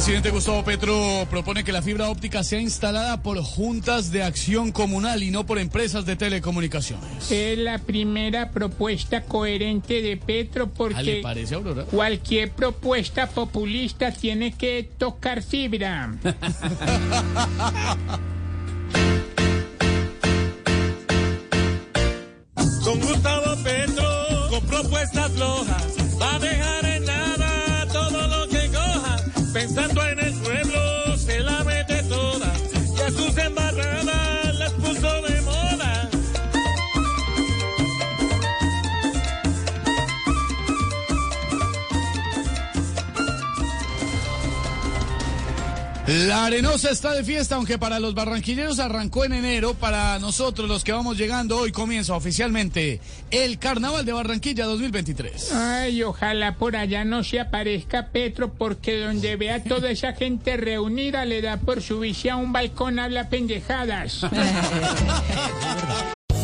Presidente Gustavo Petro propone que la fibra óptica sea instalada por juntas de acción comunal y no por empresas de telecomunicaciones. Es la primera propuesta coherente de Petro porque ¿Le parece, Aurora? cualquier propuesta populista tiene que tocar fibra. Con Gustavo Petro, con propuestas flojas, va a dejar Pensando en el pueblo, La Arenosa está de fiesta, aunque para los barranquilleros arrancó en enero. Para nosotros, los que vamos llegando, hoy comienza oficialmente el Carnaval de Barranquilla 2023. Ay, ojalá por allá no se aparezca Petro, porque donde vea toda esa gente reunida le da por subirse a un balcón a hablar pendejadas.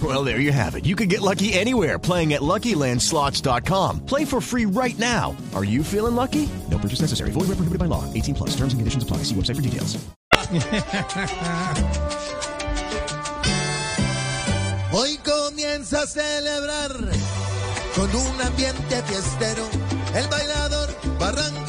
Well, there you have it. You can get lucky anywhere playing at LuckyLandSlots.com. Play for free right now. Are you feeling lucky? No purchase necessary. Void where prohibited by law. 18 plus. Terms and conditions apply. See website for details. Hoy comienza a celebrar con un ambiente fiestero el bailador barranquillero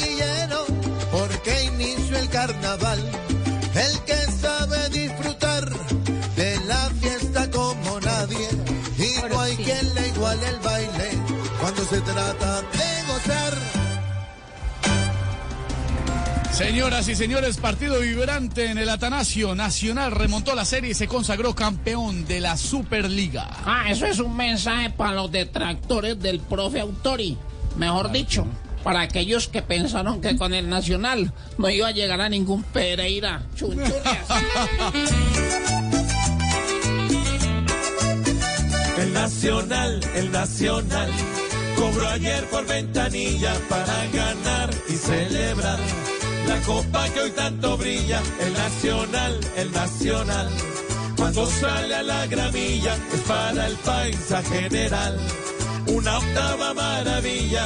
se trata de gozar. Señoras y señores, partido vibrante en el Atanasio. Nacional remontó la serie y se consagró campeón de la Superliga. Ah, eso es un mensaje para los detractores del profe Autori. Mejor dicho, para aquellos que pensaron que con el Nacional no iba a llegar a ningún Pereira. El Nacional, el Nacional, cobró ayer por ventanilla para ganar y celebrar la copa que hoy tanto brilla. El Nacional, el Nacional, cuando sale a la gramilla es para el paisa general. Una octava maravilla.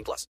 18 plus.